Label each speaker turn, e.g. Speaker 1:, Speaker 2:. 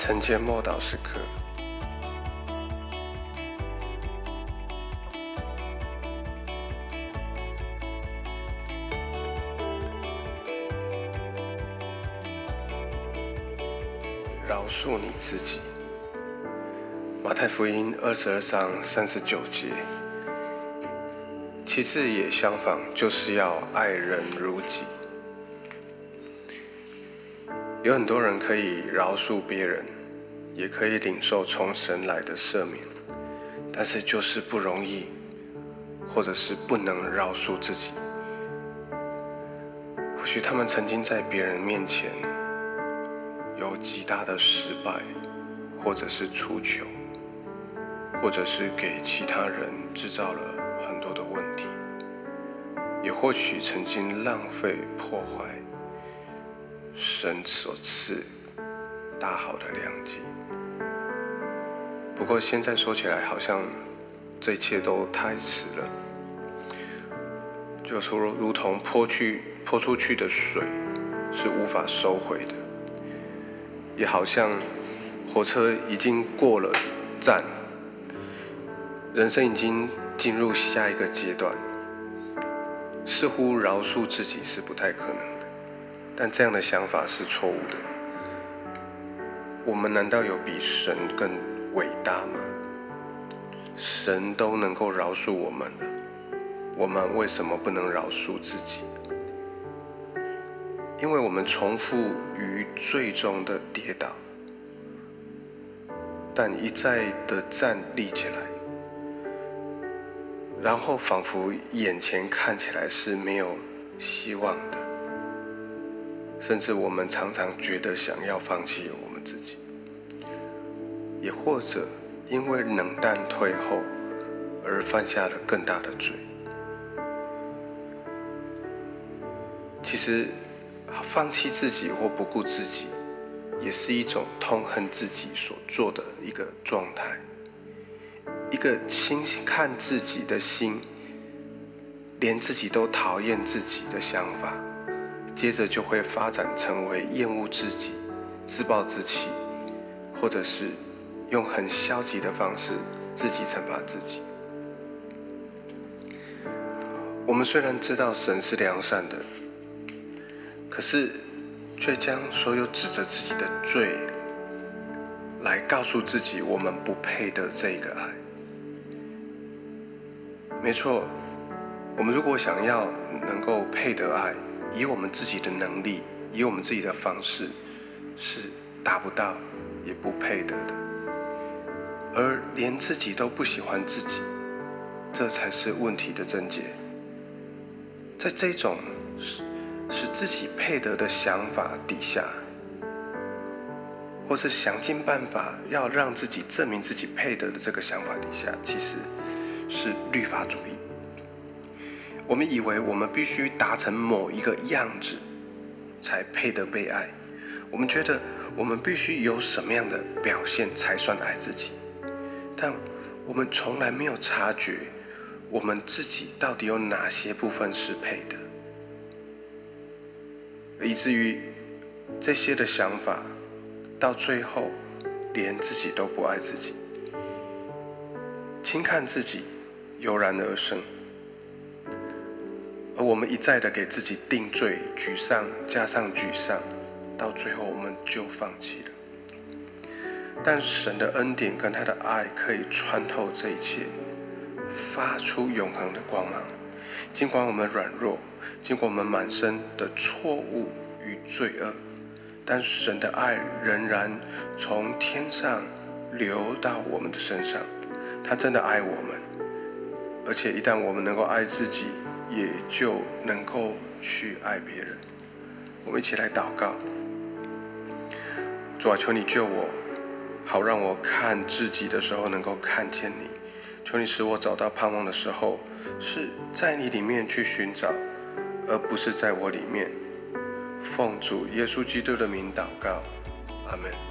Speaker 1: 晨间默祷时刻，饶恕你自己。马太福音二十二章三十九节，其次也相仿，就是要爱人如己。有很多人可以饶恕别人，也可以领受从神来的赦免，但是就是不容易，或者是不能饶恕自己。或许他们曾经在别人面前有极大的失败，或者是出糗，或者是给其他人制造了很多的问题，也或许曾经浪费破坏。神所赐大好的良机。不过现在说起来，好像这一切都太迟了。就说如同泼去泼出去的水是无法收回的，也好像火车已经过了站，人生已经进入下一个阶段，似乎饶恕自己是不太可能。但这样的想法是错误的。我们难道有比神更伟大吗？神都能够饶恕我们了，我们为什么不能饶恕自己？因为我们重复于最终的跌倒，但一再的站立起来，然后仿佛眼前看起来是没有希望的。甚至我们常常觉得想要放弃我们自己，也或者因为冷淡退后而犯下了更大的罪。其实，放弃自己或不顾自己，也是一种痛恨自己所做的一个状态，一个轻看自己的心，连自己都讨厌自己的想法。接着就会发展成为厌恶自己、自暴自弃，或者是用很消极的方式自己惩罚自己。我们虽然知道神是良善的，可是却将所有指责自己的罪，来告诉自己我们不配得这个爱。没错，我们如果想要能够配得爱。以我们自己的能力，以我们自己的方式，是达不到，也不配得的。而连自己都不喜欢自己，这才是问题的症结。在这种使使自己配得的想法底下，或是想尽办法要让自己证明自己配得的这个想法底下，其实是律法主义。我们以为我们必须达成某一个样子，才配得被爱。我们觉得我们必须有什么样的表现才算爱自己，但我们从来没有察觉我们自己到底有哪些部分是配的，以至于这些的想法到最后连自己都不爱自己，轻看自己油然而生。而我们一再的给自己定罪、沮丧，加上沮丧，到最后我们就放弃了。但神的恩典跟他的爱可以穿透这一切，发出永恒的光芒。尽管我们软弱，尽管我们满身的错误与罪恶，但神的爱仍然从天上流到我们的身上。他真的爱我们，而且一旦我们能够爱自己。也就能够去爱别人。我们一起来祷告：主啊，求你救我，好让我看自己的时候能够看见你。求你使我找到盼望的时候，是在你里面去寻找，而不是在我里面。奉主耶稣基督的名祷告，阿门。